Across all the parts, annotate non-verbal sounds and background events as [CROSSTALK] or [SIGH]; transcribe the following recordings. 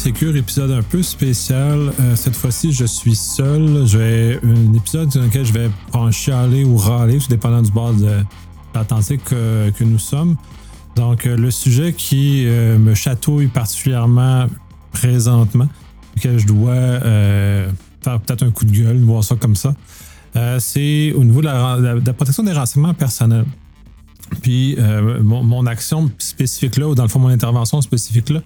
Sécure, épisode un peu spécial. Euh, cette fois-ci, je suis seul. J'ai un épisode dans lequel je vais chialer ou râler, tout dépendant du bord de l'Atlantique que, que, nous sommes. Donc, euh, le sujet qui euh, me chatouille particulièrement présentement, que je dois faire peut-être un coup de gueule, voir ça comme ça, c'est au niveau de la, protection des renseignements personnels. Puis, mon, action spécifique là, ou dans le fond, mon intervention spécifique là,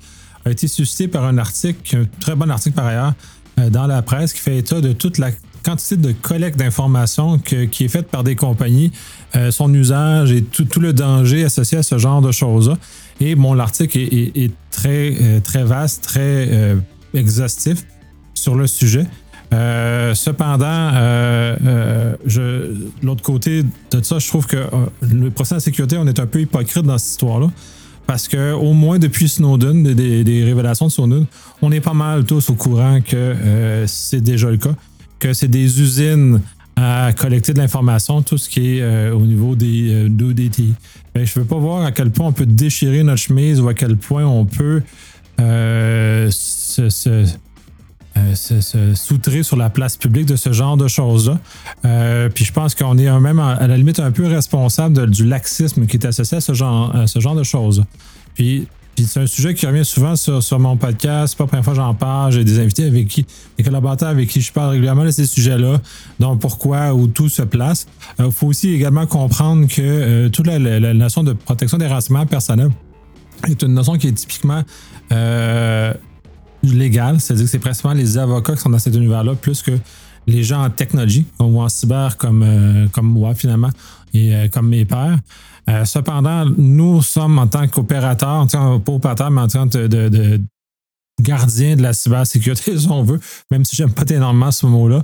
a été suscité par un article, un très bon article par ailleurs, euh, dans la presse qui fait état de toute la quantité de collecte d'informations qui est faite par des compagnies, euh, son usage et tout, le danger associé à ce genre de choses-là. Et bon, l'article est, très, euh, très vaste, très exhaustif sur le sujet. cependant, l'autre côté de ça, je trouve que le procès de sécurité, on est un peu hypocrite dans cette histoire-là. Parce que au moins depuis Snowden, des, révélations de Snowden, on est pas mal tous au courant que euh, c'est déjà le cas, que c'est des usines à collecter de l'information, tout ce qui est euh, au niveau des euh, DTI. Ben, je ne veux pas voir à quel point on peut déchirer notre chemise ou à quel point on peut se euh, se, soutrer sur la place publique de ce genre de choses-là. Euh, puis je pense qu'on est même à la limite un peu responsable du laxisme qui est associé à ce genre, ce genre de choses. Puis, c'est un sujet qui revient souvent sur, mon podcast. C'est pas la première fois que j'en parle. J'ai des invités avec qui, des collaborateurs avec qui je parle régulièrement de ces sujets-là. Donc pourquoi, où tout se place. Il euh, faut aussi également comprendre que toute la, notion de protection des renseignements personnels est une notion qui est typiquement légal, c'est-à-dire que c'est principalement les avocats qui sont dans cet univers-là, plus que les gens en technologie ou en cyber comme, euh, comme moi finalement et euh, comme mes pères. Euh, cependant, nous sommes en tant qu'opérateurs, pas opérateurs, mais en tant que de, de, gardiens de la cybersécurité, [LAUGHS] si on veut, même si j'aime pas énormément ce mot-là,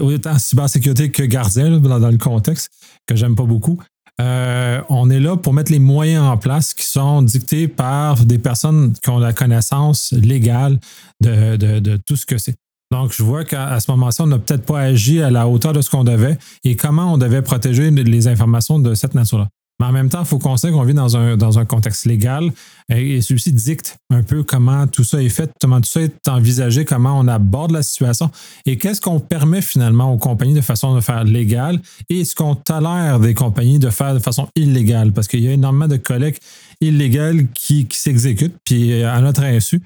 autant cybersécurité que gardien dans, dans, le contexte, que j'aime pas beaucoup. Euh, on est là pour mettre les moyens en place qui sont dictés par des personnes qui ont la connaissance légale de, tout ce que c'est. Donc, je vois qu'à ce moment-ci, on n'a peut-être pas agi à la hauteur de ce qu'on devait et comment on devait protéger les informations de cette nature-là. Mais en même temps, il faut qu'on sait qu'on vit dans un, dans un contexte légal et, celui-ci dicte un peu comment tout ça est fait, comment tout ça est envisagé, comment on aborde la situation et qu'est-ce qu'on permet finalement aux compagnies de façon de faire légale et ce qu'on tolère des compagnies de faire de façon illégale parce qu'il y a énormément de collectes illégales qui, qui s'exécutent, puis à notre insu.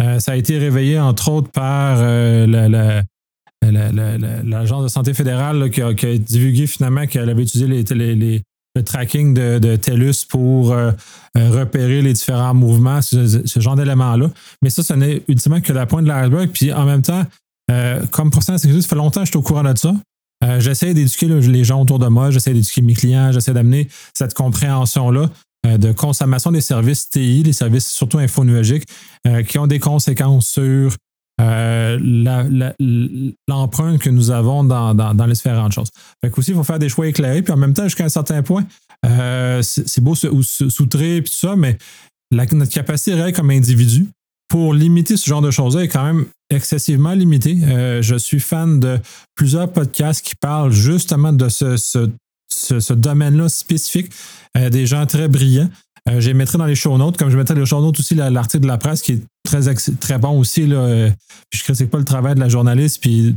Euh, ça a été réveillé entre autres par euh, l'agence de santé fédérale qui, a, divulgué finalement qu'elle avait utilisé les, le tracking de, TELUS pour euh, euh, repérer les différents mouvements, ce, genre d'éléments-là. Mais ça, ce n'est ultimement que la pointe de l'iceberg. Puis en même temps, euh, comme professionnel de sécurité, ça fait longtemps que je suis au courant de ça. j'essaie d'éduquer les gens autour de moi, j'essaie d'éduquer mes clients, j'essaie d'amener cette compréhension-là de consommation des services TI, des services surtout infonuagiques, qui ont des conséquences sur euh, l'empreinte que nous avons dans, les différentes choses. Fait aussi, il faut faire des choix éclairés, puis en même temps, jusqu'à un certain point, euh, c'est beau soutrer et tout ça, mais notre capacité réelle comme individu pour limiter ce genre de choses-là est quand même excessivement limitée. Euh, je suis fan de plusieurs podcasts qui parlent justement de ce, ce domaine-là spécifique, des gens très brillants. Je mettrai dans les show notes, comme je mettrai dans les show notes aussi l'article de la presse qui est très, très bon aussi. Là, euh, puis je critique pas le travail de la journaliste. Puis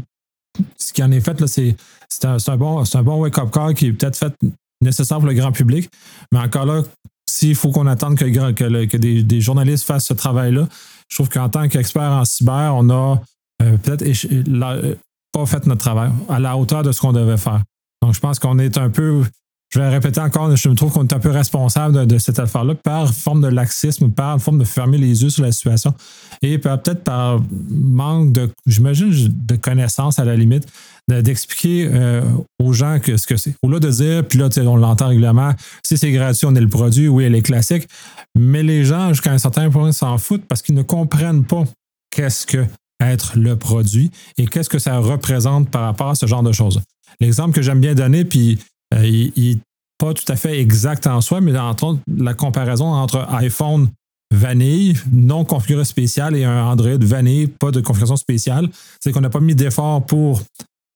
ce qui en est fait, c'est un, un, bon, un bon wake-up call qui est peut-être fait nécessaire pour le grand public. Mais encore là, s'il faut qu'on attende que, que, des, journalistes fassent ce travail-là, je trouve qu'en tant qu'expert en cyber, on a euh, peut-être pas fait notre travail à la hauteur de ce qu'on devait faire. Donc, je pense qu'on est un peu je vais répéter encore, je me trouve qu'on est un peu responsable de, cette affaire-là par forme de laxisme, par forme de fermer les yeux sur la situation et peut-être par manque de, j'imagine, de connaissances à la limite, d'expliquer euh, aux gens que, ce que c'est. Au lieu de dire, puis là, on l'entend régulièrement, si c'est gratuit, on est le produit, oui, elle est classique, mais les gens, jusqu'à un certain point, s'en foutent parce qu'ils ne comprennent pas qu'est-ce que être le produit et qu'est-ce que ça représente par rapport à ce genre de choses. L'exemple que j'aime bien donner, puis euh, il n'est pas tout à fait exact en soi, mais entre la comparaison entre iPhone vanille, non configuré spécial, et un Android vanille, pas de configuration spéciale, c'est qu'on n'a pas mis d'effort pour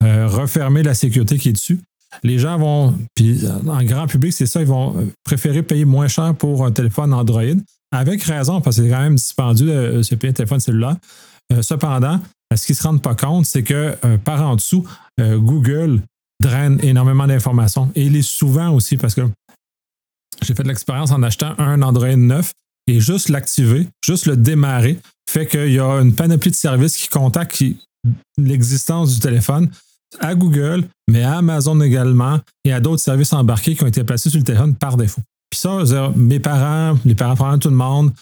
euh, refermer la sécurité qui est dessus. Les gens vont, puis en grand public, c'est ça, ils vont préférer payer moins cher pour un téléphone Android avec raison, parce que c'est quand même se payer un téléphone cellulaire. cependant, ce qu'ils ne se rendent pas compte, c'est que par en dessous, Google draine énormément d'informations. Et il est souvent aussi, parce que j'ai fait l'expérience en achetant un Android 9 et juste l'activer, juste le démarrer, fait qu'il y a une panoplie de services qui contactent l'existence du téléphone à Google, mais à Amazon également et à d'autres services embarqués qui ont été placés sur le téléphone par défaut. Puis ça, mes parents, les parents, tout le monde,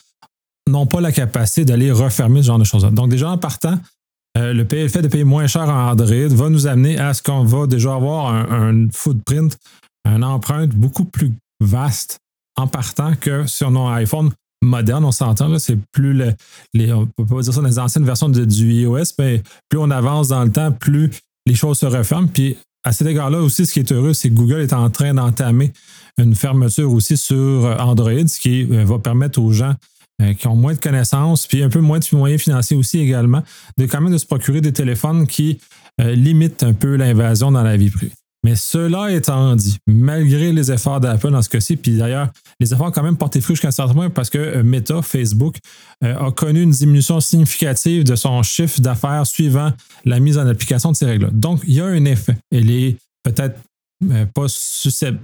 n'ont pas la capacité d'aller refermer ce genre de choses-là. Donc, déjà en partant, euh, le fait de payer moins cher en Android va nous amener à ce qu'on va déjà avoir un, footprint, une empreinte beaucoup plus vaste en partant que sur nos iPhone moderne, on s'entend, c'est plus les, on peut pas dire ça les anciennes versions du iOS, mais plus on avance dans le temps, plus les choses se referment. Puis à cet égard-là aussi, ce qui est heureux, c'est que Google est en train d'entamer une fermeture aussi sur Android, ce qui euh, va permettre aux gens euh, qui ont moins de connaissances, puis un peu moins de moyens financiers aussi également, de quand même de se procurer des téléphones qui euh, limitent un peu l'invasion dans la vie privée. Mais cela étant dit, malgré les efforts d'Apple dans ce cas-ci, puis d'ailleurs, les efforts ont quand même porté fruit jusqu'à un certain point parce que euh, Meta, Facebook, a connu une diminution significative de son chiffre d'affaires suivant la mise en application de ces règles-là. Donc, il y a un effet. Il est peut-être pas,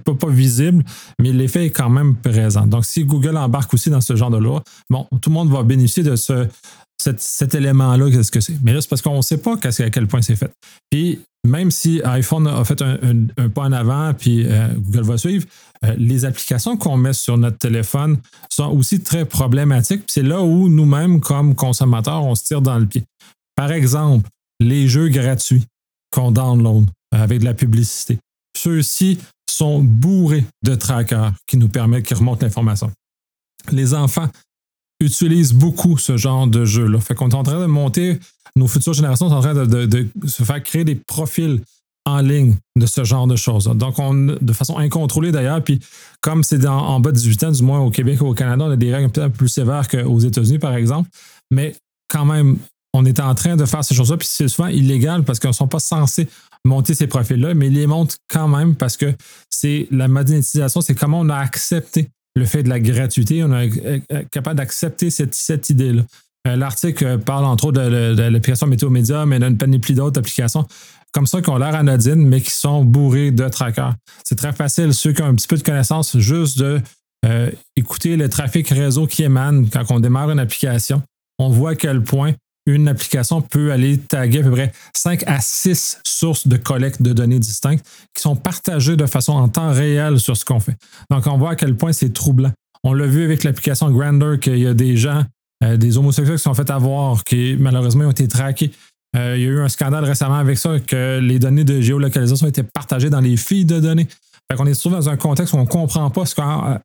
pas, pas, visible, mais l'effet est quand même présent. Donc, si Google embarque aussi dans ce genre de loi, bon, tout le monde va bénéficier de ce, cet, élément-là, qu'est-ce que c'est? Mais là, c'est parce qu'on ne sait pas à quel point c'est fait. Puis, même si iPhone a fait un, pas en avant, puis euh, Google va suivre, euh, les applications qu'on met sur notre téléphone sont aussi très problématiques. C'est là où nous-mêmes, comme consommateurs, on se tire dans le pied. Par exemple, les jeux gratuits qu'on download avec de la publicité. Ceux-ci sont bourrés de trackers qui nous permettent, qui remontent l'information. Les enfants utilisent beaucoup ce genre de jeu-là. Fait qu'on est en train de monter, nos futures générations sont en train de, se faire créer des profils en ligne de ce genre de choses. Donc, on, de façon incontrôlée d'ailleurs, puis comme c'est en bas de 18 ans, du moins au Québec ou au Canada, on a des règles un peu plus sévères qu'aux États-Unis, par exemple, mais quand même, on est en train de faire ces choses-là, puis c'est souvent illégal parce qu'on ne sont pas censés monter ces profils-là, mais ils les montent quand même parce que c'est la monétisation, c'est comment on a accepté le fait de la gratuité. On est euh, euh, capable d'accepter cette, idée-là. Euh, l'article parle entre autres de, l'application Météo Média, mais d'une panoplie d'autres applications comme ça qui ont l'air anodines, mais qui sont bourrées de trackers. C'est très facile, ceux qui ont un petit peu de connaissance, juste de écouter le trafic réseau qui émane quand on démarre une application. On voit à quel point une application peut aller taguer à peu près 5 à 6 sources de collecte de données distinctes qui sont partagées de façon en temps réel sur ce qu'on fait. Donc, on voit à quel point c'est troublant. On l'a vu avec l'application Grander qu'il y a des gens, euh, des homosexuels qui sont fait avoir, qui malheureusement ont été traqués. Euh, il y a eu un scandale récemment avec ça, que les données de géolocalisation été partagées dans les filles de données. Fait qu'on est souvent dans un contexte où on ne comprend pas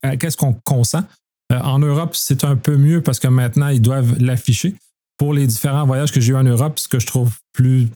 euh, qu'est-ce qu'on consent. en Europe, c'est un peu mieux parce que maintenant, ils doivent l'afficher pour les différents voyages que j'ai eu en Europe, ce que je trouve plus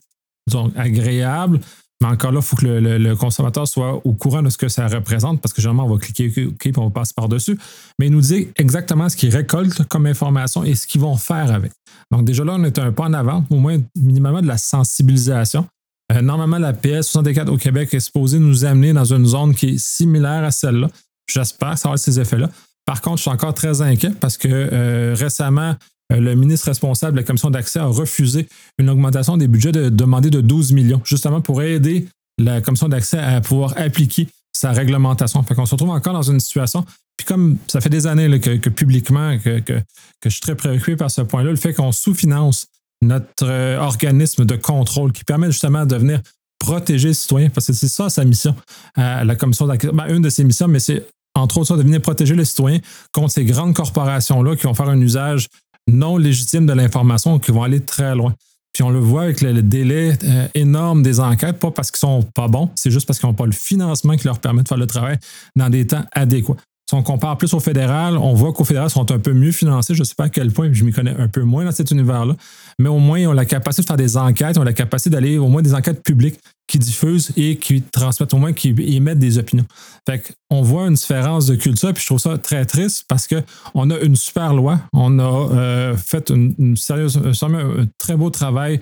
agréable. Mais encore là, il faut que le, consommateur soit au courant de ce que ça représente parce que généralement, on va cliquer OK, puis on passe par-dessus. Mais il nous dit exactement ce qu'ils récoltent comme information et ce qu'ils vont faire avec. Donc, déjà là, on est un pas en avant, au moins minimalement de la sensibilisation. Euh, normalement, la PS64 au Québec est supposée nous amener dans une zone qui est similaire à celle-là. J'espère que ça va avoir ces effets-là. Par contre, je suis encore très inquiet parce que euh, récemment, le ministre responsable de la commission d'accès a refusé une augmentation des budgets de, demandée de 12 millions, justement pour aider la commission d'accès à pouvoir appliquer sa réglementation. Fait qu'on se retrouve encore dans une situation, puis comme ça fait des années que, publiquement que, que, je suis très préoccupé par ce point-là, le fait qu'on sous-finance notre euh, organisme de contrôle qui permet justement de venir protéger les citoyens, parce que c'est ça sa mission à la commission d'accès. Ben, une de ses missions, mais c'est entre autres ça, de venir protéger les citoyens contre ces grandes corporations-là qui vont faire un usage non légitimes de l'information qui vont aller très loin. Puis on le voit avec le, délai euh, énorme des enquêtes, pas parce qu'ils sont pas bons, c'est juste parce qu'ils n'ont pas le financement qui leur permet de faire le travail dans des temps adéquats. Si on compare plus au fédéral, on voit qu'au fédéral sont un peu mieux financés. Je ne sais pas à quel point, je m'y connais un peu moins dans cet univers-là, mais au moins ils ont la capacité de faire des enquêtes, ils ont la capacité d'aller au moins des enquêtes publiques qui diffusent et qui transmettent, au moins qui émettent des opinions. Fait on voit une différence de culture, puis je trouve ça très triste parce qu'on a une super loi, on a euh, fait une, un, très beau travail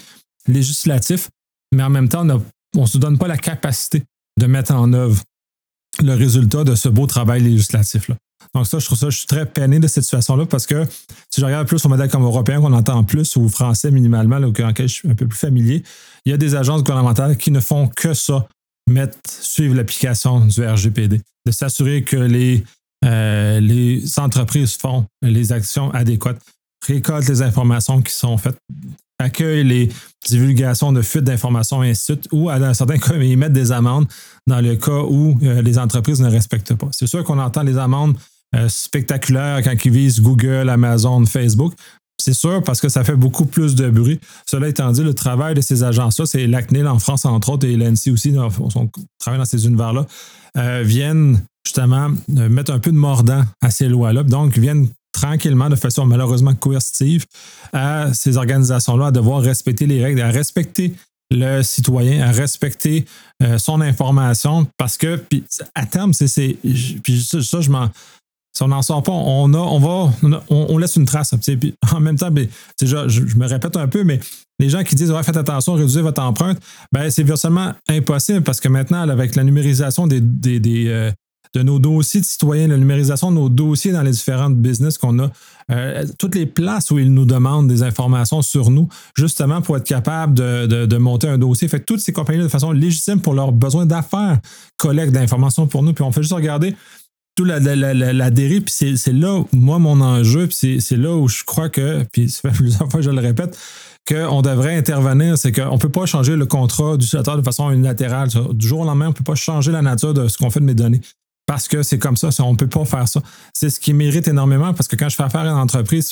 législatif, mais en même temps, on ne se donne pas la capacité de mettre en œuvre le résultat de ce beau travail législatif-là. Donc ça, je trouve ça, je suis très peiné de cette situation-là parce que si je regarde plus au modèle comme européen qu'on entend plus ou français minimalement, là, auquel je suis un peu plus familier, il y a des agences gouvernementales qui ne font que ça, mettre, suivre l'application du RGPD, de s'assurer que les, euh, les entreprises font les actions adéquates, récoltent les informations qui sont faites, accueillent les divulgations de fuites d'informations et ainsi de suite, ou dans certains cas, ils mettent des amendes dans le cas où euh, les entreprises ne respectent pas. C'est sûr qu'on entend les amendes euh, spectaculaires quand ils visent Google, Amazon, Facebook. C'est sûr parce que ça fait beaucoup plus de bruit. Cela étant dit, le travail de ces agences-là, c'est l'ACNIL en France, entre autres, et l'ANSI aussi, on travaille dans ces univers-là, euh, viennent justement mettre un peu de mordant à ces lois-là. Donc, viennent tranquillement, de façon malheureusement coercitive, à ces organisations-là à devoir respecter les règles, à respecter le citoyen, à respecter euh, son information, parce que, puis, à terme, c'est. Puis ça, je m'en. Si on n'en sort pas, on, laisse une trace. Puis en même temps, déjà, je, me répète un peu, mais les gens qui disent ouais, faites attention, réduisez votre empreinte, ben, c'est virtuellement impossible parce que maintenant, avec la numérisation euh, de nos dossiers de citoyens, la numérisation de nos dossiers dans les différentes business qu'on a, euh, toutes les places où ils nous demandent des informations sur nous, justement pour être capable de, monter un dossier. Fait toutes ces compagnies de façon légitime pour leurs besoins d'affaires collectent d'informations pour nous. Puis on fait juste regarder toute la, la, dérive, puis c'est là, moi, mon enjeu, puis c'est là où je crois que, puis ça fait [LAUGHS] plusieurs fois que je le répète, qu'on devrait intervenir, c'est qu'on ne peut pas changer le contrat d'utilisateur de façon unilatérale. Du jour au lendemain, on ne peut pas changer la nature de ce qu'on fait de mes données parce que c'est comme ça, on ne peut pas faire ça. C'est ce qui mérite énormément parce que quand je fais affaire à une entreprise,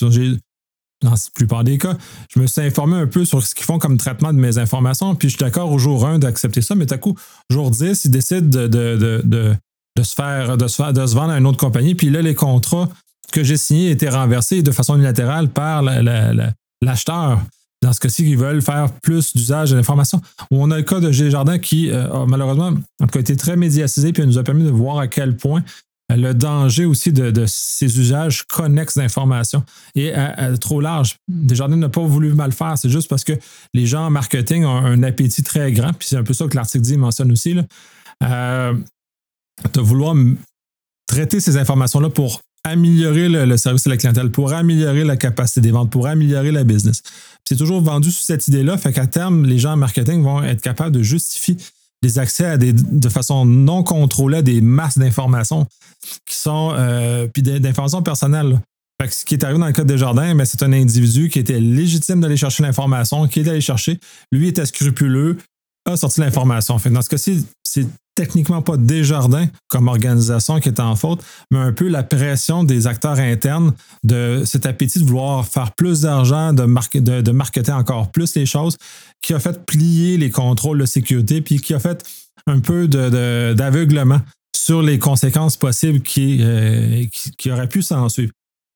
dans la plupart des cas, je me suis informé un peu sur ce qu'ils font comme traitement de mes informations, puis je suis d'accord au jour 1 d'accepter ça, mais tout à coup, jour 10, ils décident de, de, se faire, de, se de se vendre à une autre compagnie, puis là, les contrats que j'ai signés étaient renversés de façon unilatérale par l'acheteur dans ce cas-ci, ils veulent faire plus d'usage de l'information. On a le cas de G. Jardin qui euh, a malheureusement a été très médiatisé puis nous a permis de voir à quel point euh, le danger aussi de, ces usages connexes d'informations est trop large. Desjardins n'a pas voulu mal faire, c'est juste parce que les gens en marketing ont un appétit très grand, puis c'est un peu ça que l'article dit, mentionne aussi, là, euh, de vouloir traiter ces informations-là pour améliorer le, service à la clientèle, pour améliorer la capacité des ventes, pour améliorer la business. C'est toujours vendu sous cette idée-là, fait qu'à terme, les gens en marketing vont être capables de justifier des accès à des, de façon non contrôlée à des masses d'informations qui sont, euh, puis d'informations personnelles. Fait que ce qui est arrivé dans le cas de Desjardins, c'est un individu qui était légitime d'aller chercher l'information, qui est allé chercher. Lui était scrupuleux, a sorti l'information. Dans ce cas-ci, c'est techniquement pas Desjardins comme organisation qui est en faute, mais un peu la pression des acteurs internes de cet appétit de vouloir faire plus d'argent, de, marketer encore plus les choses, qui a fait plier les contrôles de sécurité, puis qui a fait un peu d'aveuglement sur les conséquences possibles qui, euh, qui, auraient pu s'en suivre.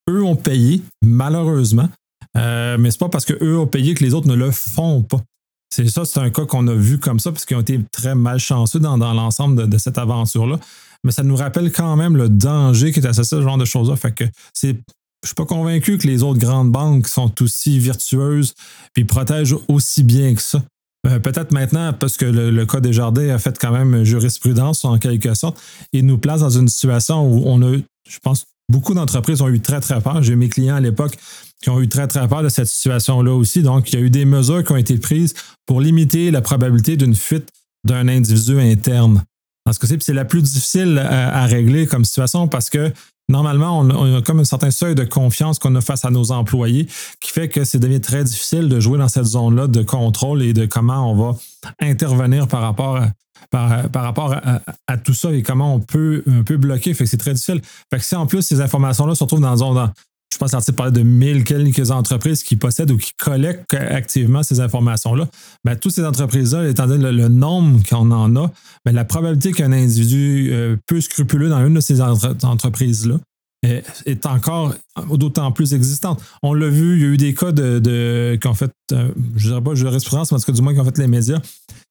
Eux ont payé, malheureusement, euh, mais c'est pas parce qu'eux ont payé que les autres ne le font pas. C'est ça, c'est un cas qu'on a vu comme ça, parce qu'ils ont été très malchanceux dans, dans l'ensemble de, cette aventure-là. Mais ça nous rappelle quand même le danger qui est associé à ce genre de choses-là. Fait que c'est. Je suis pas convaincu que les autres grandes banques sont aussi virtueuses et protègent aussi bien que ça. Euh, peut-être maintenant, parce que le, le, cas des jardins a fait quand même jurisprudence en quelque sorte, et nous place dans une situation où on a, je pense, beaucoup d'entreprises ont eu très, très peur. J'ai mes clients à l'époque qui ont eu très, très peur de cette situation-là aussi. Donc, il y a eu des mesures qui ont été prises pour limiter la probabilité d'une fuite d'un individu interne. Parce que c'est la plus difficile à, régler comme situation parce que normalement, on a, comme un certain seuil de confiance qu'on a face à nos employés qui fait que c'est devient très difficile de jouer dans cette zone-là de contrôle et de comment on va intervenir par rapport à, tout ça et comment on peut bloquer. Fait c'est très difficile. Fait que si en plus ces informations-là se retrouvent dans, dans je pense l'article parlait de 1000 quelques entreprises qui possèdent ou qui collectent activement ces informations-là. Ben, toutes ces entreprises-là, étant donné le, nombre qu'on en a, ben, la probabilité qu'un individu euh, peu scrupuleux dans une de ces entreprises-là est, encore d'autant plus existante. On l'a vu, il y a eu des cas de, de qui ont fait, euh, je ne dirais pas jurisprudence, mais en tout cas du moins qui ont fait les médias,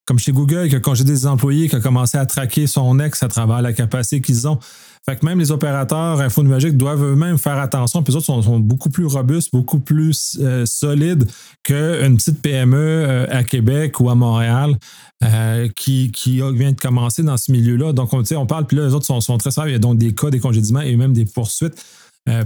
comme chez Google, qui a congédié des employés, qui a commencé à traquer son ex à travers la capacité qu'ils ont. Fait que même les opérateurs infonuagiques doivent eux-mêmes faire attention. Puis les autres sont, beaucoup plus robustes, beaucoup plus euh, solides qu'une petite PME euh, à Québec ou à Montréal. qui, qui vient de commencer dans ce milieu-là. Donc, on, on parle, puis là, les autres sont, sont très sérieux. Il y a donc des cas, des congédiements et même des poursuites.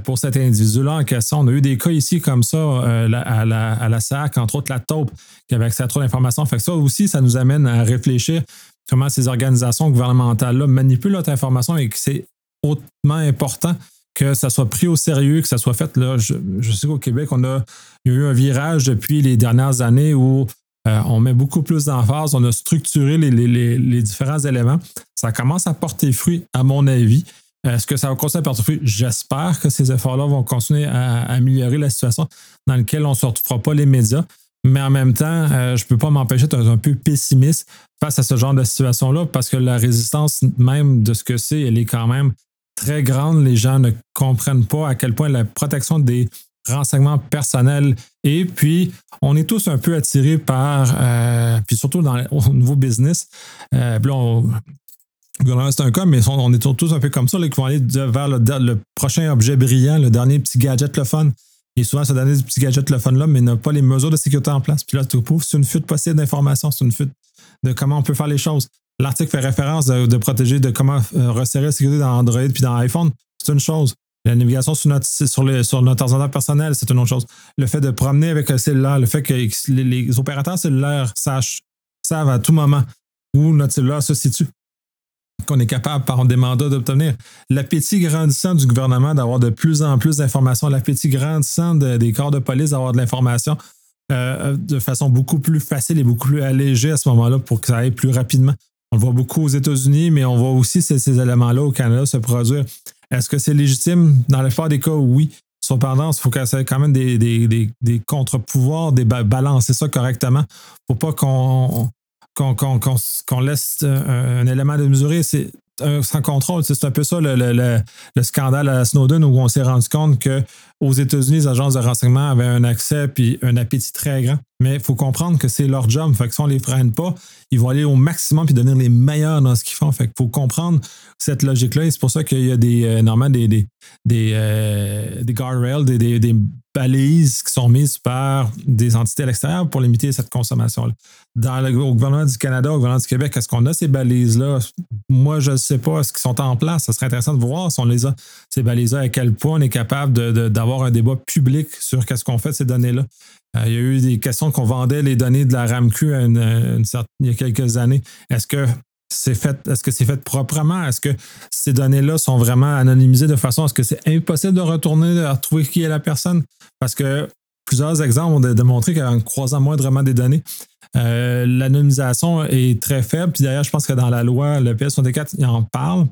pour cet individu-là en question. On a eu des cas ici comme ça à, la, à la SAC, entre autres la taupe, qui avait accès à trop d'informations. Fait que ça aussi, ça nous amène à réfléchir comment ces organisations gouvernementales-là manipulent notre information et que c'est hautement important que ça soit pris au sérieux, que ça soit fait. Là, je, sais qu'au Québec, on a eu un virage depuis les dernières années où euh, on met beaucoup plus d'emphase, on a structuré les, différents éléments. Ça commence à porter fruit, à mon avis. Est-ce que ça va continuer à porter fruit? J'espère que ces efforts-là vont continuer à, améliorer la situation dans laquelle on ne se retrouvera pas les médias. Mais en même temps, euh, je ne peux pas m'empêcher d'être un peu pessimiste face à ce genre de situation-là parce que la résistance même de ce que c'est, elle est quand même très grande. Les gens ne comprennent pas à quel point la protection des renseignements personnels et puis on est tous un peu attirés par, euh, puis surtout dans, au niveau business, euh, c'est un cas, mais on est tous un peu comme ça, là, qui vont aller vers le, prochain objet brillant, le dernier petit gadget le fun. Et souvent, ce dernier petit gadget le fun-là, mais n'a pas les mesures de sécurité en place. Puis là, tu c'est une fuite possible d'informations, c'est une fuite de comment on peut faire les choses. L'article fait référence de, protéger, de comment euh, resserrer la sécurité dans Android puis dans iPhone. C'est une chose. La navigation sur notre, sur, notre ordinateur personnel, c'est une autre chose. Le fait de promener avec un cellulaire, le fait que les, opérateurs cellulaires sachent, savent à tout moment où notre cellulaire se situe, qu'on est capable par des mandats d'obtenir. L'appétit grandissant du gouvernement d'avoir de plus en plus d'informations, l'appétit grandissant des corps de police d'avoir de l'information euh, de façon beaucoup plus facile et beaucoup plus allégée à ce moment-là pour que ça aille plus rapidement. On le voit beaucoup aux États-Unis, mais on voit aussi ces, éléments-là au Canada se produire. Est-ce que c'est légitime? Dans le plupart des cas, oui. Cependant, il faut qu'il y ait quand même des, contre-pouvoirs, des balancer ça correctement pour pas qu'on laisse un, élément de mesurer. C'est sans contrôle. C'est un peu ça le, le, scandale à Snowden où on s'est rendu compte que aux États-Unis, les agences de renseignement avaient un accès puis un appétit très grand. Mais il faut comprendre que c'est leur job. Fait que si on ne les freine pas, ils vont aller au maximum puis devenir les meilleurs dans ce qu'ils font. Fait faut comprendre cette logique-là. Et c'est pour ça qu'il y a des, euh, normalement des, des, des, euh, des guardrails, des, des, balises qui sont mises par des entités à l'extérieur pour limiter cette consommation-là. Dans le, au gouvernement du Canada, au gouvernement du Québec, est-ce qu'on a ces balises-là? Moi, je ne sais pas. Est-ce qu'ils sont en place? Ce serait intéressant de voir si on les a, ces balises-là, à quel point on est capable d'avoir un débat public sur qu'est-ce qu'on fait de ces données-là. Euh, il y a eu des questions qu'on vendait les données de la RAMQ il y a quelques années. Est-ce que c'est fait, est-ce que c'est fait proprement? Est-ce que ces données-là sont vraiment anonymisées de façon à ce que c'est impossible de retourner, de retrouver qui est la personne? Parce que plusieurs exemples ont démontré qu'en croisant moindrement des données, euh, l'anonymisation est très faible. Puis d'ailleurs, je pense que dans la loi, le PS64, il en parle.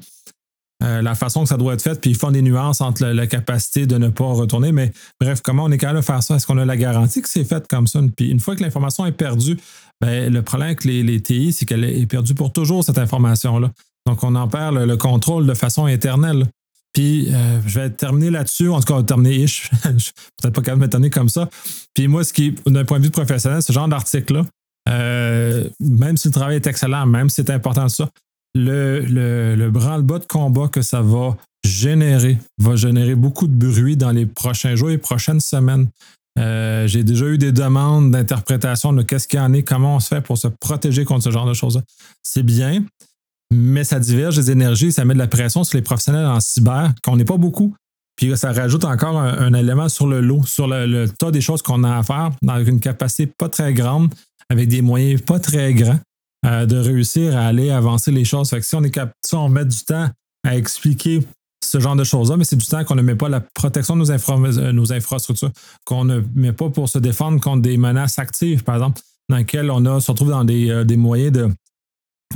Euh, la façon que ça doit être fait, puis ils font des nuances entre la, capacité de ne pas retourner. Mais bref, comment on est capable de faire ça? Est-ce qu'on a la garantie que c'est fait comme ça? Puis une fois que l'information est perdue, ben, le problème avec les, TI, c'est qu'elle est perdue pour toujours, cette information-là. Donc, on en perd le, contrôle de façon éternelle. Puis, euh, je vais terminer là-dessus. En tout cas, terminer ish. [LAUGHS] je suis peut-être pas capable de m'étonner comme ça. Puis, moi, ce qui, d'un point de vue professionnel, ce genre d'article-là, euh, même si le travail est excellent, même si c'est important ça, le, le, le branle-bas de combat que ça va générer va générer beaucoup de bruit dans les prochains jours et prochaines semaines. Euh, j'ai déjà eu des demandes d'interprétation de qu'est-ce qu'il y en est, comment on se fait pour se protéger contre ce genre de choses-là. C'est bien, mais ça diverge des énergies, ça met de la pression sur les professionnels en cyber, qu'on n'est pas beaucoup. Puis ça rajoute encore un, élément sur le lot, sur le, tas des choses qu'on a à faire, avec une capacité pas très grande, avec des moyens pas très grands, euh, de réussir à aller avancer les choses. Fait que si on est capable, met du temps à expliquer ce genre de choses-là, mais c'est du temps qu'on ne met pas la protection de nos, euh, infrastructures, qu'on ne met pas pour se défendre contre des menaces actives, par exemple, dans lesquelles on se retrouve dans des, euh, des moyens de,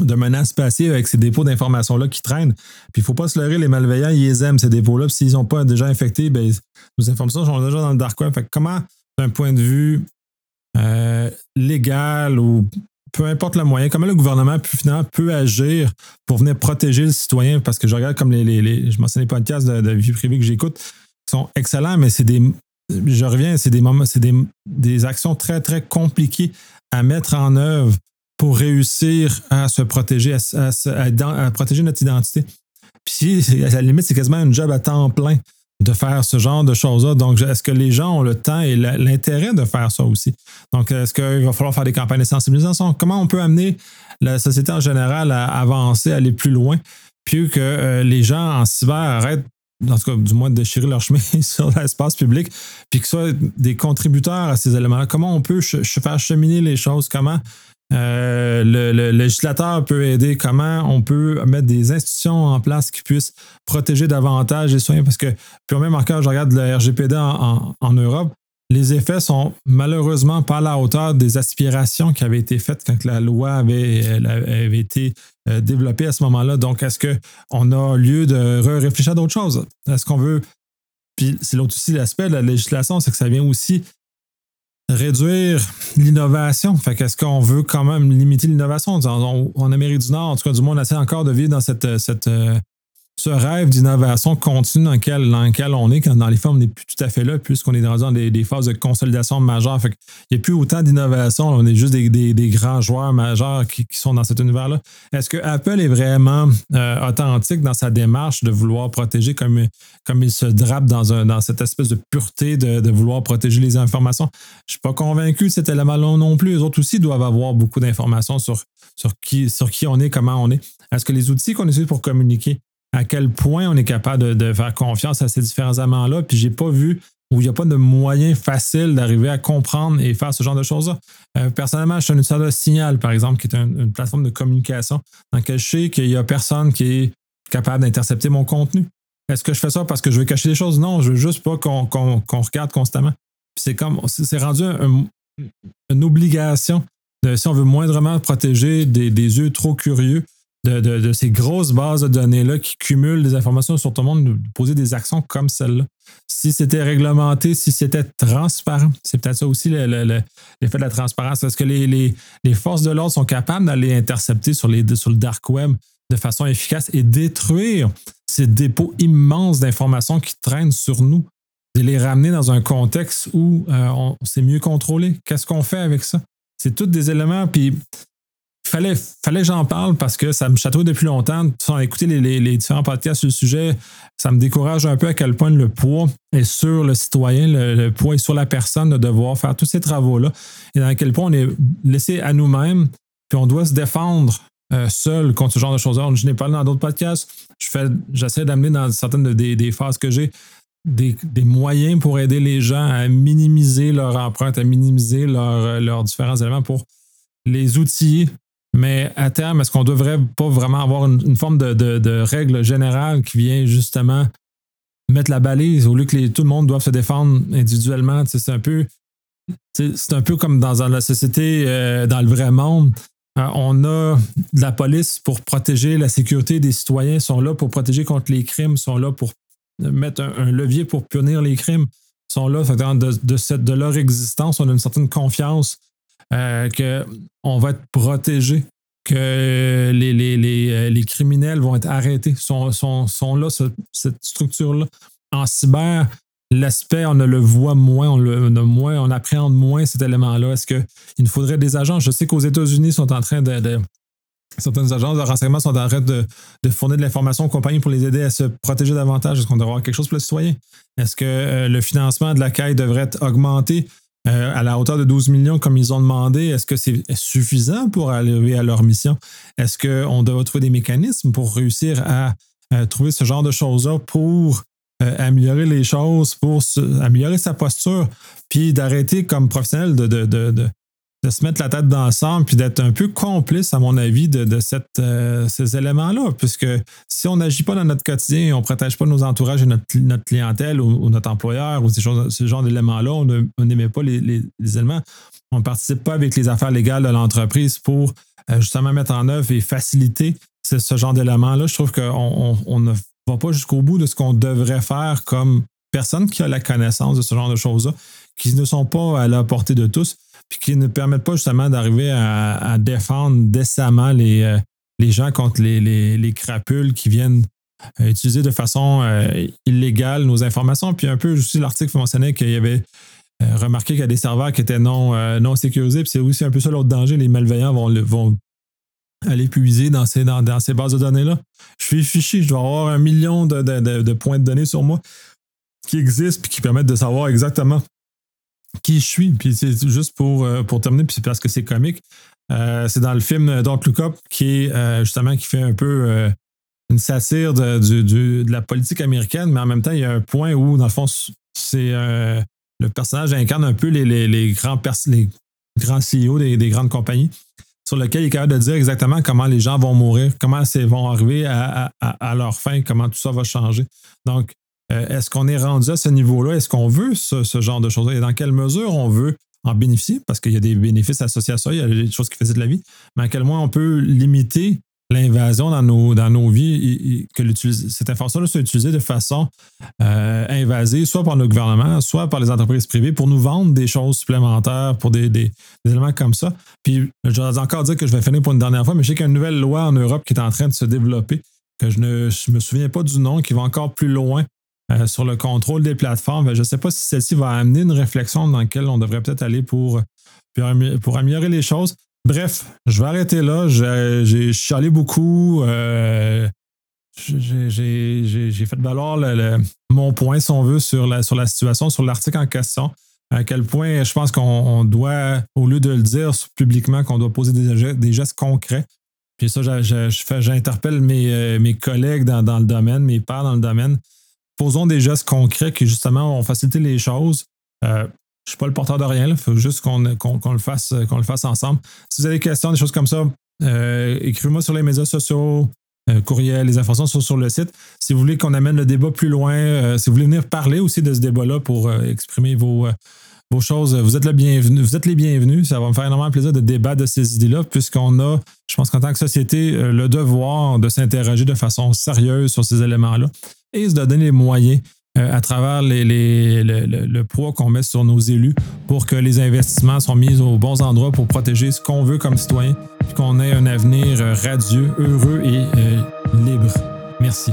de menaces passives avec ces dépôts d'informations-là qui traînent. Puis il ne faut pas se leurrer, les malveillants, ils les aiment, ces dépôts-là. S'ils n'ont pas déjà infecté, ben, nos informations sont déjà dans le dark web. Fait comment, d'un point de vue légal ou peu importe le moyen, comment le gouvernement finalement, peut agir pour venir protéger le citoyen, parce que je regarde comme les, je mentionne les podcasts de, de vie privée que j'écoute, qui sont excellents, mais c'est des, je reviens, c'est des moments, c'est des, des, actions très, très compliquées à mettre en œuvre pour réussir à se protéger, à, à, protéger notre identité. Puis à la limite, c'est quasiment un job à temps plein de faire ce genre de choses-là. Donc, est-ce que les gens ont le temps et l'intérêt de faire ça aussi? Donc, est-ce qu'il va falloir faire des campagnes de sensibilisation? Comment on peut amener la société en général à avancer, à aller plus loin, puis que euh, les gens en cyber arrêtent dans ce cas, du moins de déchirer leur chemin [LAUGHS] sur l'espace public, puis que ce soit des contributeurs à ces éléments-là? Comment on peut faire cheminer les choses? Comment euh, le, législateur peut aider? Comment on peut mettre des institutions en place qui puissent protéger davantage les soins? Parce que, puis même encore, je regarde le RGPD en, Europe, les effets sont malheureusement pas à la hauteur des aspirations qui avaient été faites quand la loi avait, avait été euh, développée à ce moment-là. Donc, est-ce qu'on a lieu de réfléchir à d'autres choses? Est-ce qu'on veut. Puis, c'est l'autre aussi l'aspect de la législation, c'est que ça vient aussi réduire l'innovation. Fait qu'est-ce qu'on veut quand même limiter l'innovation? En, Amérique du Nord, en tout cas du monde, on essaie encore de vivre dans cette, cette, euh, ce rêve d'innovation continue dans lequel, dans on est, quand dans les formes, on n'est plus tout à fait là, puisqu'on est dans des, des, phases de consolidation majeure. il n'y a plus autant d'innovation, on est juste des, grands joueurs majeurs qui, sont dans cet univers-là. Est-ce que Apple est vraiment euh, authentique dans sa démarche de vouloir protéger comme, comme il se drape dans, un, dans cette espèce de pureté de, vouloir protéger les informations? Je ne suis pas convaincu de cet élément-là non plus. Les autres aussi doivent avoir beaucoup d'informations sur, sur, qui, sur qui on est, comment on est. Est-ce que les outils qu'on utilise pour communiquer à quel point on est capable de, faire confiance à ces différents amants-là. Puis j'ai pas vu où il n'y a pas de moyen facile d'arriver à comprendre et faire ce genre de choses-là. Euh, personnellement, je suis un utilisateur de Signal, par exemple, qui est une plateforme de communication dans laquelle je sais qu'il n'y a personne qui est capable d'intercepter mon contenu. Est-ce que je fais ça parce que je veux cacher des choses? Non, je veux juste pas qu'on regarde constamment. C'est comme c'est rendu une obligation si on veut moindrement protéger des yeux trop curieux, de, ces grosses bases de données-là qui cumulent des informations sur tout le monde, de poser des actions comme celle-là. Si c'était réglementé, si c'était transparent, c'est peut-être ça aussi l'effet de la transparence. Est-ce que les, forces de l'ordre sont capables d'aller intercepter sur, les, sur le dark web de façon efficace et détruire ces dépôts immenses d'informations qui traînent sur nous, de les ramener dans un contexte où euh, on c'est mieux contrôlé? Qu'est-ce qu'on fait avec ça? C'est tous des éléments, puis fallait, fallait que j'en parle parce que ça me chatouille depuis longtemps. Sans écouter les, différents podcasts sur le sujet, ça me décourage un peu à quel point le poids est sur le citoyen, le, poids est sur la personne de devoir faire tous ces travaux-là et dans quel point on est laissé à nous-mêmes, puis on doit se défendre euh, seul contre ce genre de choses. Je n'ai pas dans d'autres podcasts. j'essaie d'amener dans certaines des, phases que j'ai des, moyens pour aider les gens à minimiser leur empreinte, à minimiser leurs différents éléments pour les outils mais à terme, est-ce qu'on devrait pas vraiment avoir une, forme de, règle générale qui vient justement mettre la balise au lieu que tout le monde doive se défendre individuellement? C'est un peu. Un peu comme dans la société, euh, dans le vrai monde. Euh, on a de la police pour protéger la sécurité des citoyens, sont là pour protéger contre les crimes, sont là pour mettre un, levier pour punir les crimes, sont là de, de, de leur existence. On a une certaine confiance euh, qu'on va être protégé, que euh, les, criminels vont être arrêtés, sont, sont, là, cette structure-là. En cyber, l'aspect, on le voit moins, on, le, moins, on appréhende moins cet élément-là. Est-ce qu'il nous faudrait des agents? Je sais qu'aux États-Unis, sont en train de, certaines agences de renseignement sont en train de, de fournir de l'information aux compagnies pour les aider à se protéger davantage. Est-ce qu'on devrait avoir quelque chose pour le citoyen? Est-ce que euh, le financement de la CAI devrait être augmenté? Euh, à la hauteur de 12 millions comme ils ont demandé, est-ce que c'est suffisant pour arriver à leur mission? Est-ce qu'on doit trouver des mécanismes pour réussir à, trouver ce genre de choses-là pour euh, améliorer les choses, pour améliorer sa posture, puis d'arrêter comme professionnel de se mettre la tête dans le sang puis d'être un peu complice, à mon avis, de, cette, euh, ces éléments-là. Puisque si on n'agit pas dans notre quotidien, on ne protège pas nos entourages et notre, clientèle ou, notre employeur ou ces ce genre d'éléments-là, on n'émet pas les, éléments. On ne participe pas avec les affaires légales de l'entreprise pour euh, justement mettre en œuvre et faciliter ce, genre d'éléments-là. Je trouve qu'on on, ne va pas jusqu'au bout de ce qu'on devrait faire comme personne qui a la connaissance de ce genre de choses-là, qui ne sont pas à la portée de tous puis qui ne permettent pas justement d'arriver à, défendre décemment les, euh, les gens contre les, les, crapules qui viennent euh, utiliser de façon euh, illégale nos informations. Puis un peu aussi l'article mentionnait qu'il y avait remarqué qu'il y a des serveurs qui étaient non, non sécurisés. Puis c'est aussi un peu ça l'autre danger. Les malveillants vont, vont aller puiser dans ces, dans, ces bases de données-là. Je suis fiché, je dois avoir un million de, de, de, points de données sur moi. qui existent puis qui permettent de savoir exactement qui je suis. Puis c'est juste pour, pour terminer, puis c'est parce que c'est comique. c'est dans le film Don't Look Up qui est justement qui fait un peu une satire de, de, la politique américaine, mais en même temps, il y a un point où, dans le fond, c'est le personnage incarne un peu les, les, grands, les grands CEO des, grandes compagnies, sur lequel il est capable de dire exactement comment les gens vont mourir, comment ils vont arriver à, leur fin, comment tout ça va changer. Donc, euh, est-ce qu'on est rendu à ce niveau-là? Est-ce qu'on veut ce, genre de choses? Et dans quelle mesure on veut en bénéficier? Parce qu'il y a des bénéfices associés à ça, il y a des choses qui faisaient de la vie, mais à quel point on peut limiter l'invasion dans nos, dans nos vies, que cette information-là soit utilisée de façon euh, invasive, soit par le gouvernement, soit par les entreprises privées, pour nous vendre des choses supplémentaires, pour des, des, éléments comme ça. Puis, je encore dire que je vais finir pour une dernière fois, mais je sais qu'il y a une nouvelle loi en Europe qui est en train de se développer, que je ne me souviens pas du nom, qui va encore plus loin euh, sur le contrôle des plateformes. Je ne sais pas si celle-ci va amener une réflexion dans laquelle on devrait peut-être aller pour, pour améliorer les choses. Bref, je vais arrêter là. J'ai chialé beaucoup. Euh, j'ai fait valoir mon point, si on veut, sur la, sur la situation, sur l'article en question. À quel point je pense qu'on doit, au lieu de le dire publiquement, qu'on doit poser des, gestes concrets. Puis ça, j'interpelle mes, euh, mes collègues dans, le domaine, mes pairs dans le domaine. Posons des gestes concrets qui, justement, vont faciliter les choses. Euh, je ne suis pas le porteur de rien. Il faut juste qu'on le, fasse, le fasse ensemble. Si vous avez des questions, des choses comme ça, euh, écrivez-moi sur les médias sociaux, euh, courriel, les informations sont sur le site. Si vous voulez qu'on amène le débat plus loin, si vous voulez venir parler aussi de ce débat-là pour exprimer vos, choses, vous êtes, vous êtes les bienvenus. Ça va me faire énormément plaisir de débattre de ces idées-là, puisqu'on a, je pense qu'en tant que société, le devoir de s'interroger de façon sérieuse sur ces éléments-là et de donner les moyens euh, à travers le, poids qu'on met sur nos élus pour que les investissements soient mis aux bons endroits pour protéger ce qu'on veut comme citoyen, et qu'on ait un avenir radieux, heureux et euh, libre. Merci.